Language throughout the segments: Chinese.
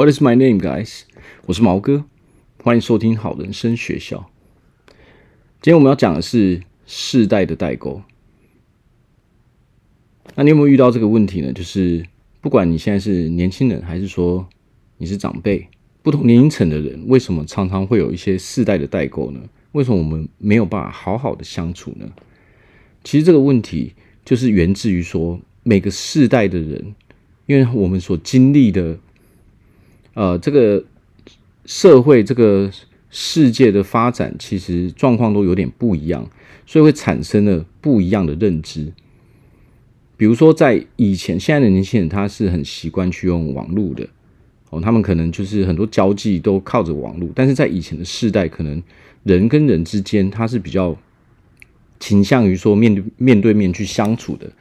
What is my name, guys？我是毛哥，欢迎收听好人生学校。今天我们要讲的是世代的代沟。那你有没有遇到这个问题呢？就是不管你现在是年轻人，还是说你是长辈，不同年龄层的人，为什么常常会有一些世代的代沟呢？为什么我们没有办法好好的相处呢？其实这个问题就是源自于说，每个世代的人，因为我们所经历的。呃，这个社会、这个世界的发展，其实状况都有点不一样，所以会产生了不一样的认知。比如说，在以前，现在的年轻人他是很习惯去用网络的哦，他们可能就是很多交际都靠着网络，但是在以前的世代，可能人跟人之间他是比较倾向于说面对面对面去相处的，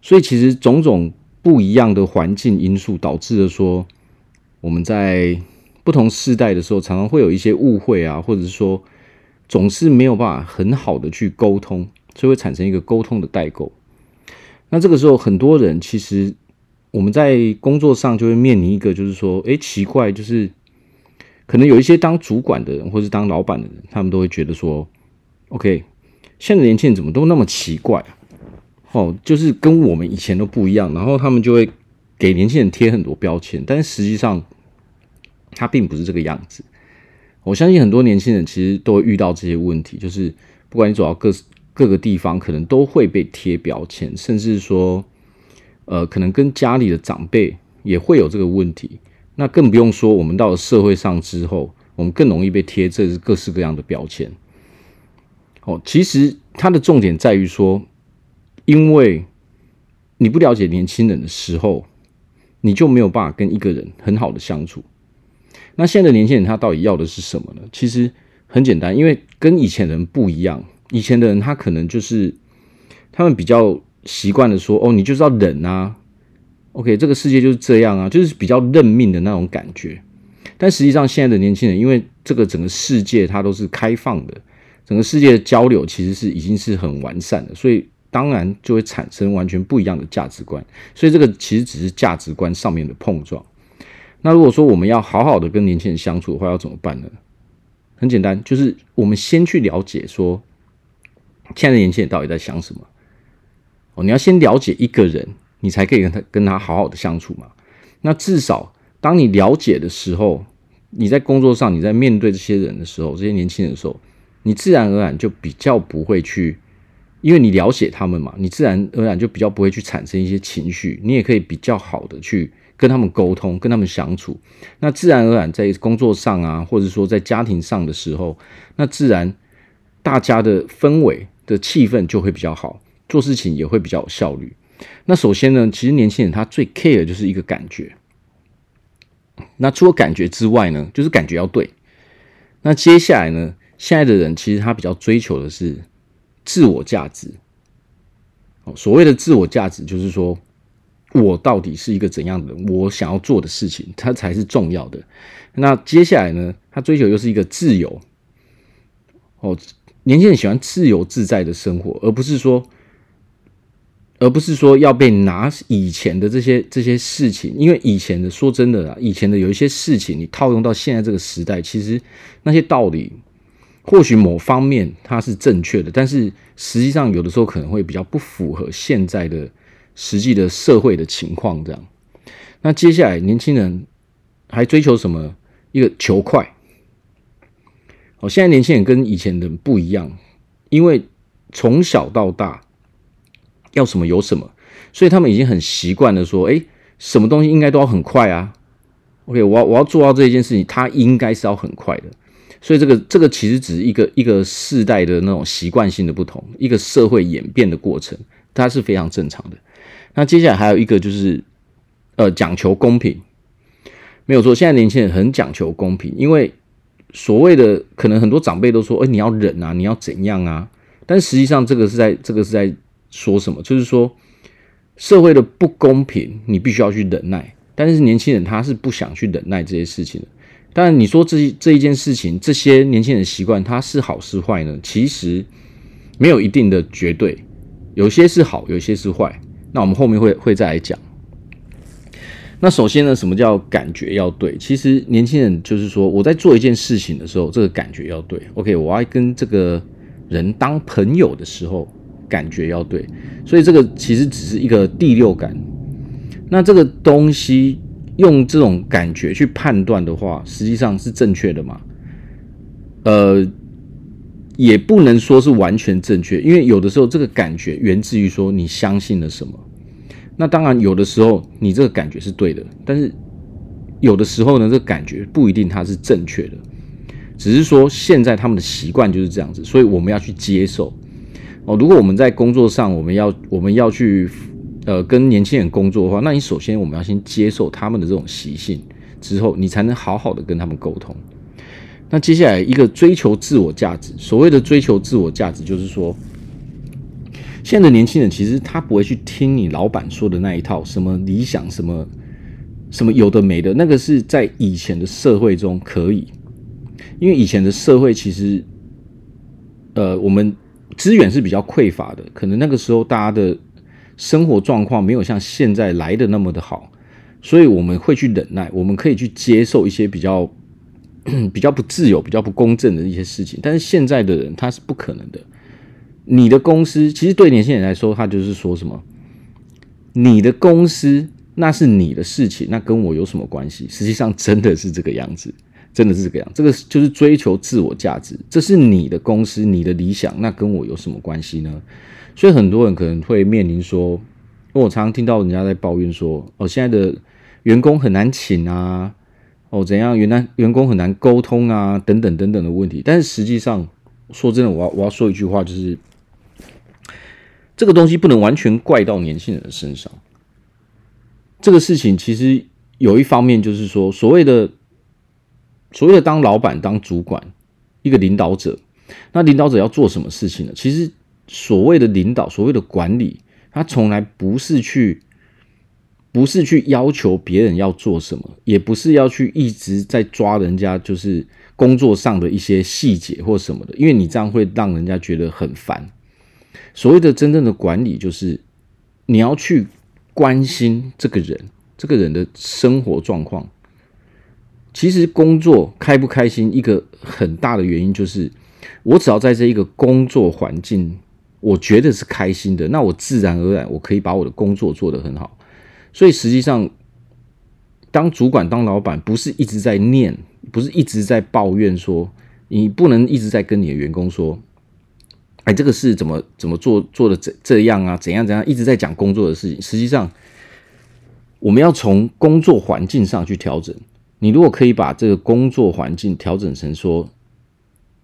所以其实种种不一样的环境因素导致了说。我们在不同世代的时候，常常会有一些误会啊，或者是说总是没有办法很好的去沟通，所以会产生一个沟通的代沟。那这个时候，很多人其实我们在工作上就会面临一个，就是说，哎，奇怪，就是可能有一些当主管的人，或是当老板的人，他们都会觉得说，OK，现在年轻人怎么都那么奇怪啊？哦，就是跟我们以前都不一样，然后他们就会给年轻人贴很多标签，但实际上。他并不是这个样子，我相信很多年轻人其实都会遇到这些问题，就是不管你走到各各个地方，可能都会被贴标签，甚至说，呃，可能跟家里的长辈也会有这个问题。那更不用说我们到了社会上之后，我们更容易被贴这各式各样的标签。哦，其实它的重点在于说，因为你不了解年轻人的时候，你就没有办法跟一个人很好的相处。那现在的年轻人他到底要的是什么呢？其实很简单，因为跟以前人不一样。以前的人他可能就是他们比较习惯的说：“哦，你就是要忍啊，OK，这个世界就是这样啊，就是比较认命的那种感觉。”但实际上，现在的年轻人因为这个整个世界它都是开放的，整个世界的交流其实是已经是很完善的，所以当然就会产生完全不一样的价值观。所以这个其实只是价值观上面的碰撞。那如果说我们要好好的跟年轻人相处的话，要怎么办呢？很简单，就是我们先去了解说，现在的年轻人到底在想什么。哦，你要先了解一个人，你才可以跟他跟他好好的相处嘛。那至少当你了解的时候，你在工作上，你在面对这些人的时候，这些年轻人的时候，你自然而然就比较不会去，因为你了解他们嘛，你自然而然就比较不会去产生一些情绪，你也可以比较好的去。跟他们沟通，跟他们相处，那自然而然在工作上啊，或者说在家庭上的时候，那自然大家的氛围的气氛就会比较好，做事情也会比较有效率。那首先呢，其实年轻人他最 care 就是一个感觉。那除了感觉之外呢，就是感觉要对。那接下来呢，现在的人其实他比较追求的是自我价值。所谓的自我价值就是说。我到底是一个怎样的人？我想要做的事情，它才是重要的。那接下来呢？他追求又是一个自由。哦，年轻人喜欢自由自在的生活，而不是说，而不是说要被拿以前的这些这些事情。因为以前的，说真的啦，以前的有一些事情，你套用到现在这个时代，其实那些道理，或许某方面它是正确的，但是实际上有的时候可能会比较不符合现在的。实际的社会的情况这样，那接下来年轻人还追求什么？一个求快。哦，现在年轻人跟以前的不一样，因为从小到大要什么有什么，所以他们已经很习惯的说，哎，什么东西应该都要很快啊。OK，我要我要做到这一件事情，它应该是要很快的。所以这个这个其实只是一个一个世代的那种习惯性的不同，一个社会演变的过程，它是非常正常的。那接下来还有一个就是，呃，讲求公平，没有错。现在年轻人很讲求公平，因为所谓的可能很多长辈都说，哎，你要忍啊，你要怎样啊？但实际上，这个是在这个是在说什么？就是说社会的不公平，你必须要去忍耐。但是年轻人他是不想去忍耐这些事情的。当然，你说这这一件事情，这些年轻人习惯，它是好是坏呢？其实没有一定的绝对，有些是好，有些是坏。那我们后面会会再来讲。那首先呢，什么叫感觉要对？其实年轻人就是说，我在做一件事情的时候，这个感觉要对。OK，我要跟这个人当朋友的时候，感觉要对。所以这个其实只是一个第六感。那这个东西用这种感觉去判断的话，实际上是正确的吗？呃，也不能说是完全正确，因为有的时候这个感觉源自于说你相信了什么。那当然，有的时候你这个感觉是对的，但是有的时候呢，这个感觉不一定它是正确的，只是说现在他们的习惯就是这样子，所以我们要去接受哦。如果我们在工作上，我们要我们要去呃跟年轻人工作的话，那你首先我们要先接受他们的这种习性，之后你才能好好的跟他们沟通。那接下来一个追求自我价值，所谓的追求自我价值，就是说。现在的年轻人其实他不会去听你老板说的那一套，什么理想，什么什么有的没的，那个是在以前的社会中可以，因为以前的社会其实，呃，我们资源是比较匮乏的，可能那个时候大家的生活状况没有像现在来的那么的好，所以我们会去忍耐，我们可以去接受一些比较 比较不自由、比较不公正的一些事情，但是现在的人他是不可能的。你的公司其实对年轻人来说，他就是说什么？你的公司那是你的事情，那跟我有什么关系？实际上真的是这个样子，真的是这个样。这个就是追求自我价值，这是你的公司，你的理想，那跟我有什么关系呢？所以很多人可能会面临说，因为我常常听到人家在抱怨说，哦，现在的员工很难请啊，哦，怎样，原来员工很难沟通啊，等等等等的问题。但是实际上，说真的，我要我要说一句话，就是。这个东西不能完全怪到年轻人的身上。这个事情其实有一方面就是说，所谓的所谓的当老板、当主管、一个领导者，那领导者要做什么事情呢？其实所谓的领导、所谓的管理，他从来不是去不是去要求别人要做什么，也不是要去一直在抓人家，就是工作上的一些细节或什么的，因为你这样会让人家觉得很烦。所谓的真正的管理，就是你要去关心这个人，这个人的生活状况。其实工作开不开心，一个很大的原因就是，我只要在这一个工作环境，我觉得是开心的，那我自然而然我可以把我的工作做得很好。所以实际上，当主管、当老板，不是一直在念，不是一直在抱怨说，你不能一直在跟你的员工说。哎，这个事怎么怎么做做的这这样啊？怎样怎样？一直在讲工作的事情。实际上，我们要从工作环境上去调整。你如果可以把这个工作环境调整成说，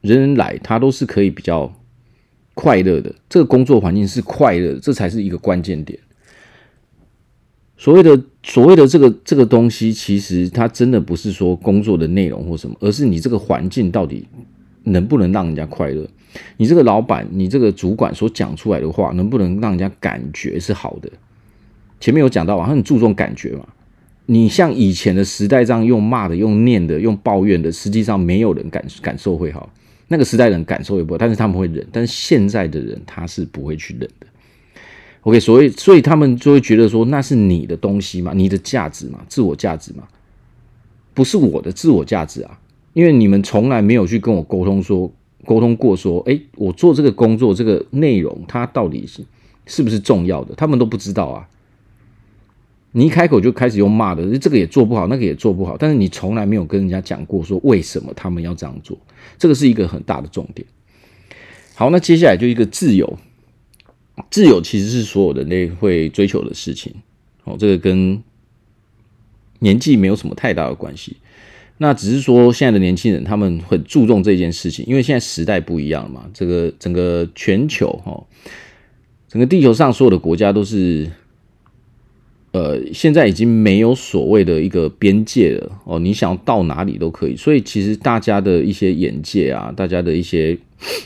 人人来他都是可以比较快乐的，这个工作环境是快乐，这才是一个关键点。所谓的所谓的这个这个东西，其实它真的不是说工作的内容或什么，而是你这个环境到底能不能让人家快乐。你这个老板，你这个主管所讲出来的话，能不能让人家感觉是好的？前面有讲到啊，他很注重感觉嘛。你像以前的时代这样用骂的、用念的、用抱怨的，实际上没有人感感受会好。那个时代人感受也不好，但是他们会忍。但是现在的人他是不会去忍的。OK，所以所以他们就会觉得说，那是你的东西嘛，你的价值嘛，自我价值嘛，不是我的自我价值啊，因为你们从来没有去跟我沟通说。沟通过说，哎，我做这个工作，这个内容它到底是是不是重要的？他们都不知道啊。你一开口就开始用骂的，这个也做不好，那个也做不好，但是你从来没有跟人家讲过说为什么他们要这样做，这个是一个很大的重点。好，那接下来就一个自由，自由其实是所有人类会追求的事情。哦，这个跟年纪没有什么太大的关系。那只是说，现在的年轻人他们很注重这件事情，因为现在时代不一样了嘛。这个整个全球哈，整个地球上所有的国家都是，呃，现在已经没有所谓的一个边界了哦。你想到哪里都可以，所以其实大家的一些眼界啊，大家的一些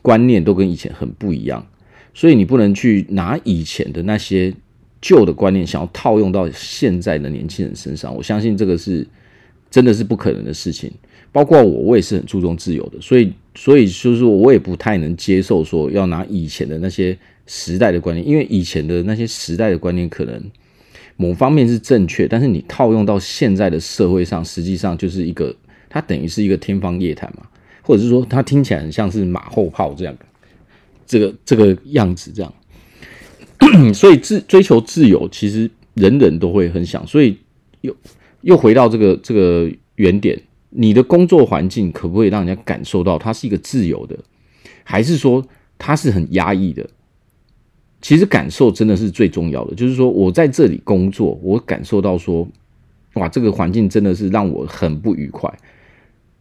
观念都跟以前很不一样。所以你不能去拿以前的那些旧的观念，想要套用到现在的年轻人身上。我相信这个是。真的是不可能的事情，包括我，我也是很注重自由的，所以，所以就是我也不太能接受说要拿以前的那些时代的观念，因为以前的那些时代的观念可能某方面是正确，但是你套用到现在的社会上，实际上就是一个，它等于是一个天方夜谭嘛，或者是说它听起来很像是马后炮这样，这个这个样子这样。所以自追求自由，其实人人都会很想，所以又又回到这个这个原点，你的工作环境可不可以让人家感受到它是一个自由的，还是说它是很压抑的？其实感受真的是最重要的，就是说我在这里工作，我感受到说，哇，这个环境真的是让我很不愉快。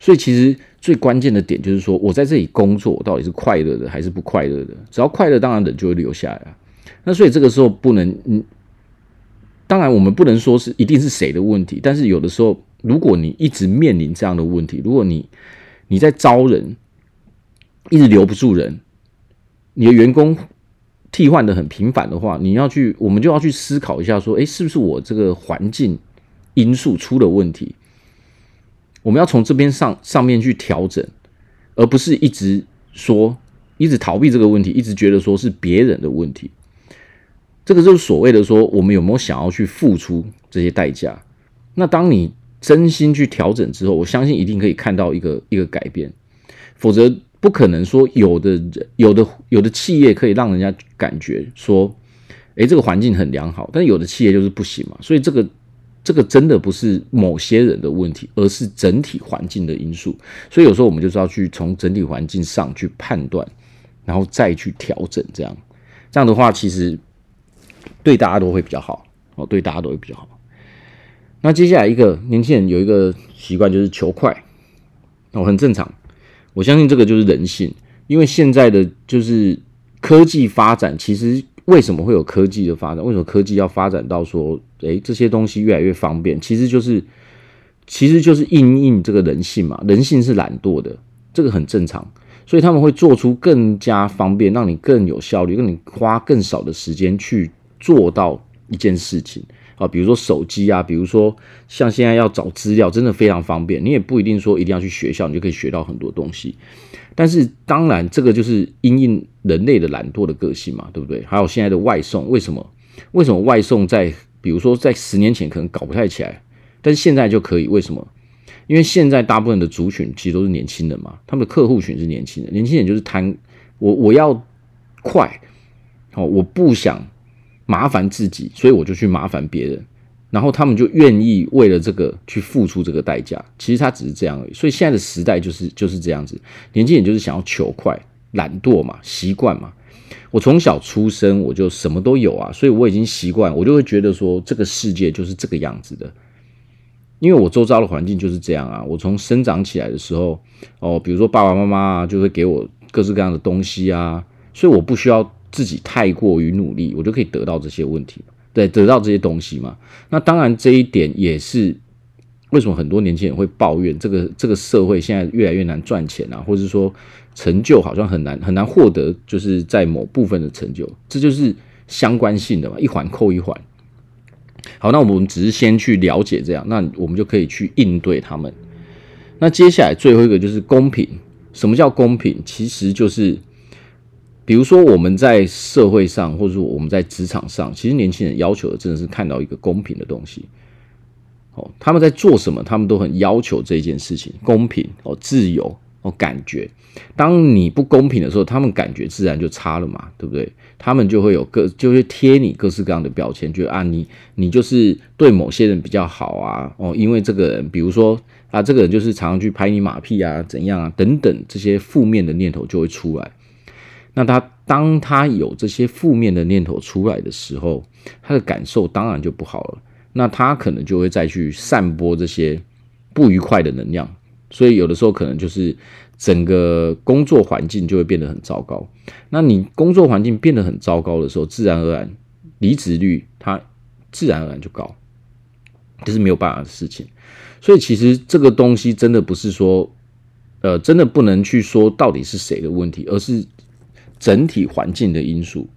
所以其实最关键的点就是说，我在这里工作到底是快乐的还是不快乐的？只要快乐，当然人就会留下来啊。那所以这个时候不能，嗯，当然我们不能说是一定是谁的问题，但是有的时候，如果你一直面临这样的问题，如果你你在招人，一直留不住人，你的员工。替换的很频繁的话，你要去，我们就要去思考一下，说，诶，是不是我这个环境因素出了问题？我们要从这边上上面去调整，而不是一直说，一直逃避这个问题，一直觉得说是别人的问题。这个就是所谓的说，我们有没有想要去付出这些代价？那当你真心去调整之后，我相信一定可以看到一个一个改变，否则。不可能说有的人、有的有的企业可以让人家感觉说，诶，这个环境很良好，但有的企业就是不行嘛。所以这个这个真的不是某些人的问题，而是整体环境的因素。所以有时候我们就是要去从整体环境上去判断，然后再去调整，这样这样的话，其实对大家都会比较好哦，对大家都会比较好。那接下来一个年轻人有一个习惯就是求快，哦，很正常。我相信这个就是人性，因为现在的就是科技发展，其实为什么会有科技的发展？为什么科技要发展到说，诶，这些东西越来越方便？其实就是，其实就是因应这个人性嘛。人性是懒惰的，这个很正常，所以他们会做出更加方便，让你更有效率，让你花更少的时间去做到一件事情。啊，比如说手机啊，比如说像现在要找资料，真的非常方便。你也不一定说一定要去学校，你就可以学到很多东西。但是当然，这个就是因应人类的懒惰的个性嘛，对不对？还有现在的外送，为什么？为什么外送在比如说在十年前可能搞不太起来，但现在就可以？为什么？因为现在大部分的族群其实都是年轻人嘛，他们的客户群是年轻人，年轻人就是贪我我要快，哦，我不想。麻烦自己，所以我就去麻烦别人，然后他们就愿意为了这个去付出这个代价。其实他只是这样而已。所以现在的时代就是就是这样子，年轻人就是想要求快、懒惰嘛，习惯嘛。我从小出生我就什么都有啊，所以我已经习惯，我就会觉得说这个世界就是这个样子的，因为我周遭的环境就是这样啊。我从生长起来的时候，哦，比如说爸爸妈妈啊，就会给我各式各样的东西啊，所以我不需要。自己太过于努力，我就可以得到这些问题，对，得到这些东西嘛。那当然，这一点也是为什么很多年轻人会抱怨这个这个社会现在越来越难赚钱啊，或者说成就好像很难很难获得，就是在某部分的成就，这就是相关性的嘛，一环扣一环。好，那我们只是先去了解这样，那我们就可以去应对他们。那接下来最后一个就是公平。什么叫公平？其实就是。比如说，我们在社会上，或者说我们在职场上，其实年轻人要求的真的是看到一个公平的东西。哦，他们在做什么，他们都很要求这件事情公平哦，自由哦，感觉。当你不公平的时候，他们感觉自然就差了嘛，对不对？他们就会有各，就会贴你各式各样的标签，就啊，你你就是对某些人比较好啊，哦，因为这个人，比如说啊，这个人就是常常去拍你马屁啊，怎样啊，等等，这些负面的念头就会出来。那他当他有这些负面的念头出来的时候，他的感受当然就不好了。那他可能就会再去散播这些不愉快的能量，所以有的时候可能就是整个工作环境就会变得很糟糕。那你工作环境变得很糟糕的时候，自然而然离职率它自然而然就高，这是没有办法的事情。所以其实这个东西真的不是说，呃，真的不能去说到底是谁的问题，而是。整体环境的因素，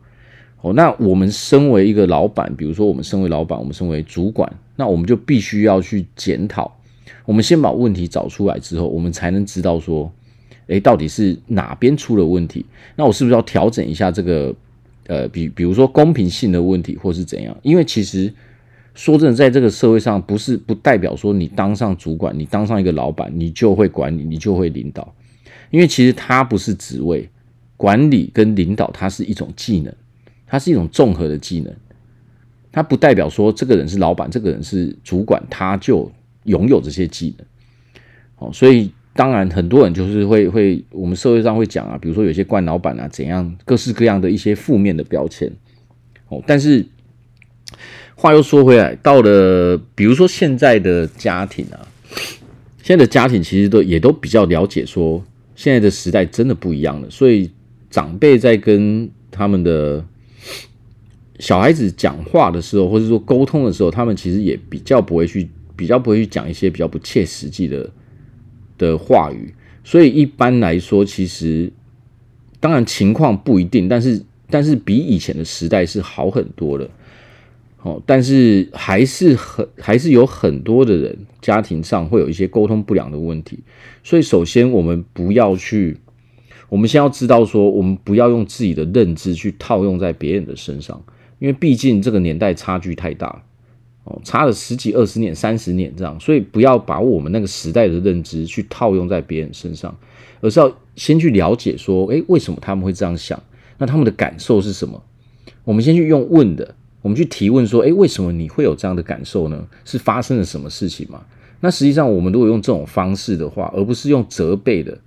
哦，那我们身为一个老板，比如说我们身为老板，我们身为主管，那我们就必须要去检讨。我们先把问题找出来之后，我们才能知道说，诶，到底是哪边出了问题？那我是不是要调整一下这个？呃，比比如说公平性的问题，或是怎样？因为其实说真的，在这个社会上，不是不代表说你当上主管，你当上一个老板，你就会管理，你就会领导。因为其实它不是职位，管理跟领导，它是一种技能，它是一种综合的技能。它不代表说这个人是老板，这个人是主管，他就拥有这些技能。哦，所以当然很多人就是会会，我们社会上会讲啊，比如说有些惯老板啊，怎样，各式各样的一些负面的标签。哦，但是。话又说回来，到了比如说现在的家庭啊，现在的家庭其实都也都比较了解，说现在的时代真的不一样了。所以长辈在跟他们的小孩子讲话的时候，或者说沟通的时候，他们其实也比较不会去，比较不会去讲一些比较不切实际的的话语。所以一般来说，其实当然情况不一定，但是但是比以前的时代是好很多了。哦，但是还是很还是有很多的人家庭上会有一些沟通不良的问题，所以首先我们不要去，我们先要知道说，我们不要用自己的认知去套用在别人的身上，因为毕竟这个年代差距太大，哦，差了十几、二十年、三十年这样，所以不要把我们那个时代的认知去套用在别人身上，而是要先去了解说，诶，为什么他们会这样想？那他们的感受是什么？我们先去用问的。我们去提问说：“诶，为什么你会有这样的感受呢？是发生了什么事情吗？”那实际上，我们如果用这种方式的话，而不是用责备的，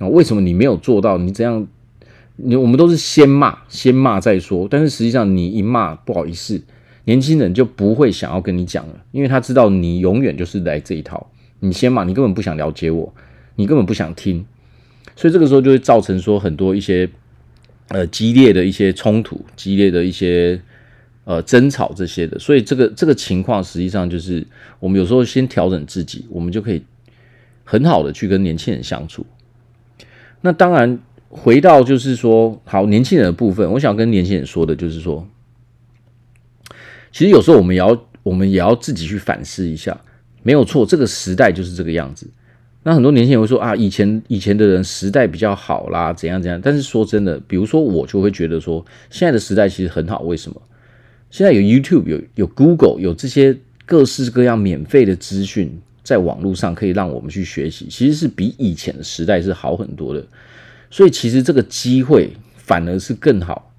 啊，为什么你没有做到？你怎样，你我们都是先骂，先骂再说。但是实际上，你一骂，不好意思，年轻人就不会想要跟你讲了，因为他知道你永远就是来这一套。你先骂，你根本不想了解我，你根本不想听，所以这个时候就会造成说很多一些呃激烈的一些冲突，激烈的一些。呃，争吵这些的，所以这个这个情况实际上就是我们有时候先调整自己，我们就可以很好的去跟年轻人相处。那当然，回到就是说，好，年轻人的部分，我想跟年轻人说的就是说，其实有时候我们也要我们也要自己去反思一下，没有错，这个时代就是这个样子。那很多年轻人会说啊，以前以前的人时代比较好啦，怎样怎样。但是说真的，比如说我就会觉得说，现在的时代其实很好，为什么？现在有 YouTube，有有 Google，有这些各式各样免费的资讯，在网络上可以让我们去学习，其实是比以前的时代是好很多的。所以其实这个机会反而是更好，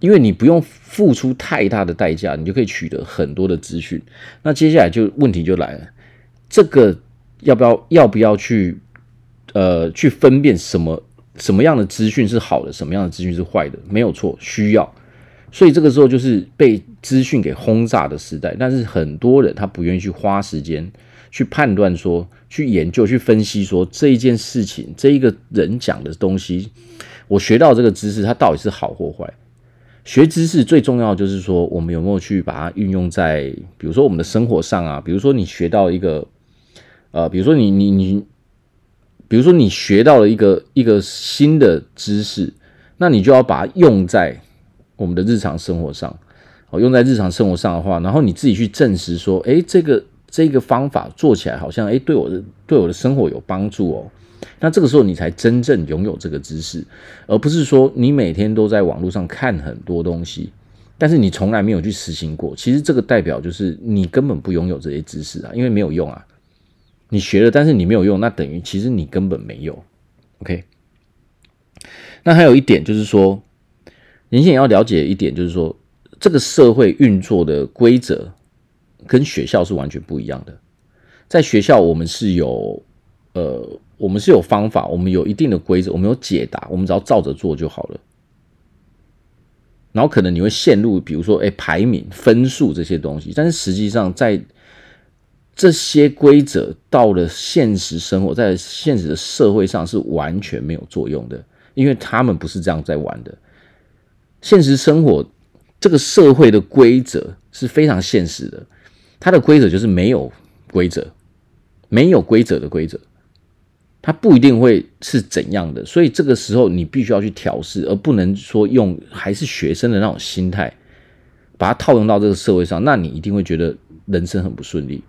因为你不用付出太大的代价，你就可以取得很多的资讯。那接下来就问题就来了，这个要不要要不要去呃去分辨什么什么样的资讯是好的，什么样的资讯是坏的？没有错，需要。所以这个时候就是被资讯给轰炸的时代，但是很多人他不愿意去花时间去判断说、去研究、去分析说这一件事情、这一个人讲的东西，我学到这个知识，它到底是好或坏？学知识最重要就是说，我们有没有去把它运用在，比如说我们的生活上啊，比如说你学到一个，呃，比如说你你你，比如说你学到了一个一个新的知识，那你就要把它用在。我们的日常生活上，哦，用在日常生活上的话，然后你自己去证实说，诶，这个这个方法做起来好像，诶，对我的对我的生活有帮助哦。那这个时候你才真正拥有这个知识，而不是说你每天都在网络上看很多东西，但是你从来没有去实行过。其实这个代表就是你根本不拥有这些知识啊，因为没有用啊。你学了，但是你没有用，那等于其实你根本没有。OK。那还有一点就是说。年轻人要了解一点，就是说，这个社会运作的规则跟学校是完全不一样的。在学校，我们是有呃，我们是有方法，我们有一定的规则，我们有解答，我们只要照着做就好了。然后可能你会陷入，比如说，哎，排名、分数这些东西，但是实际上，在这些规则到了现实生活，在现实的社会上是完全没有作用的，因为他们不是这样在玩的。现实生活，这个社会的规则是非常现实的，它的规则就是没有规则，没有规则的规则，它不一定会是怎样的，所以这个时候你必须要去调试，而不能说用还是学生的那种心态把它套用到这个社会上，那你一定会觉得人生很不顺利。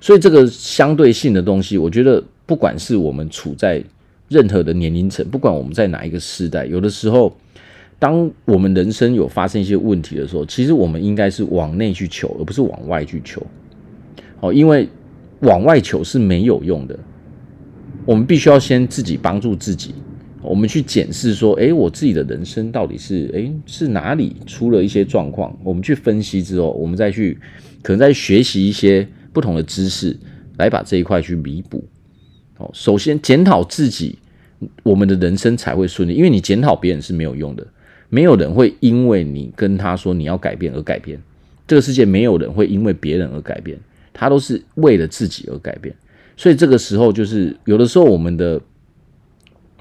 所以这个相对性的东西，我觉得不管是我们处在任何的年龄层，不管我们在哪一个时代，有的时候。当我们人生有发生一些问题的时候，其实我们应该是往内去求，而不是往外去求。哦，因为往外求是没有用的。我们必须要先自己帮助自己。我们去检视说，诶，我自己的人生到底是，诶，是哪里出了一些状况？我们去分析之后，我们再去，可能再学习一些不同的知识，来把这一块去弥补。哦，首先检讨自己，我们的人生才会顺利。因为你检讨别人是没有用的。没有人会因为你跟他说你要改变而改变，这个世界没有人会因为别人而改变，他都是为了自己而改变。所以这个时候就是有的时候我们的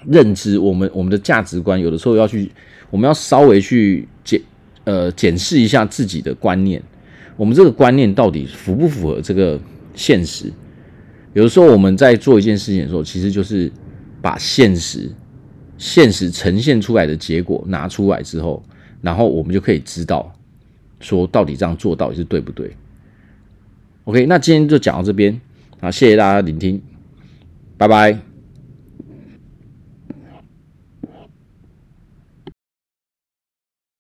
认知，我们我们的价值观，有的时候要去，我们要稍微去检呃检视一下自己的观念，我们这个观念到底符不符合这个现实？有的时候我们在做一件事情的时候，其实就是把现实。现实呈现出来的结果拿出来之后，然后我们就可以知道，说到底这样做到底是对不对？OK，那今天就讲到这边啊，谢谢大家聆听，拜拜。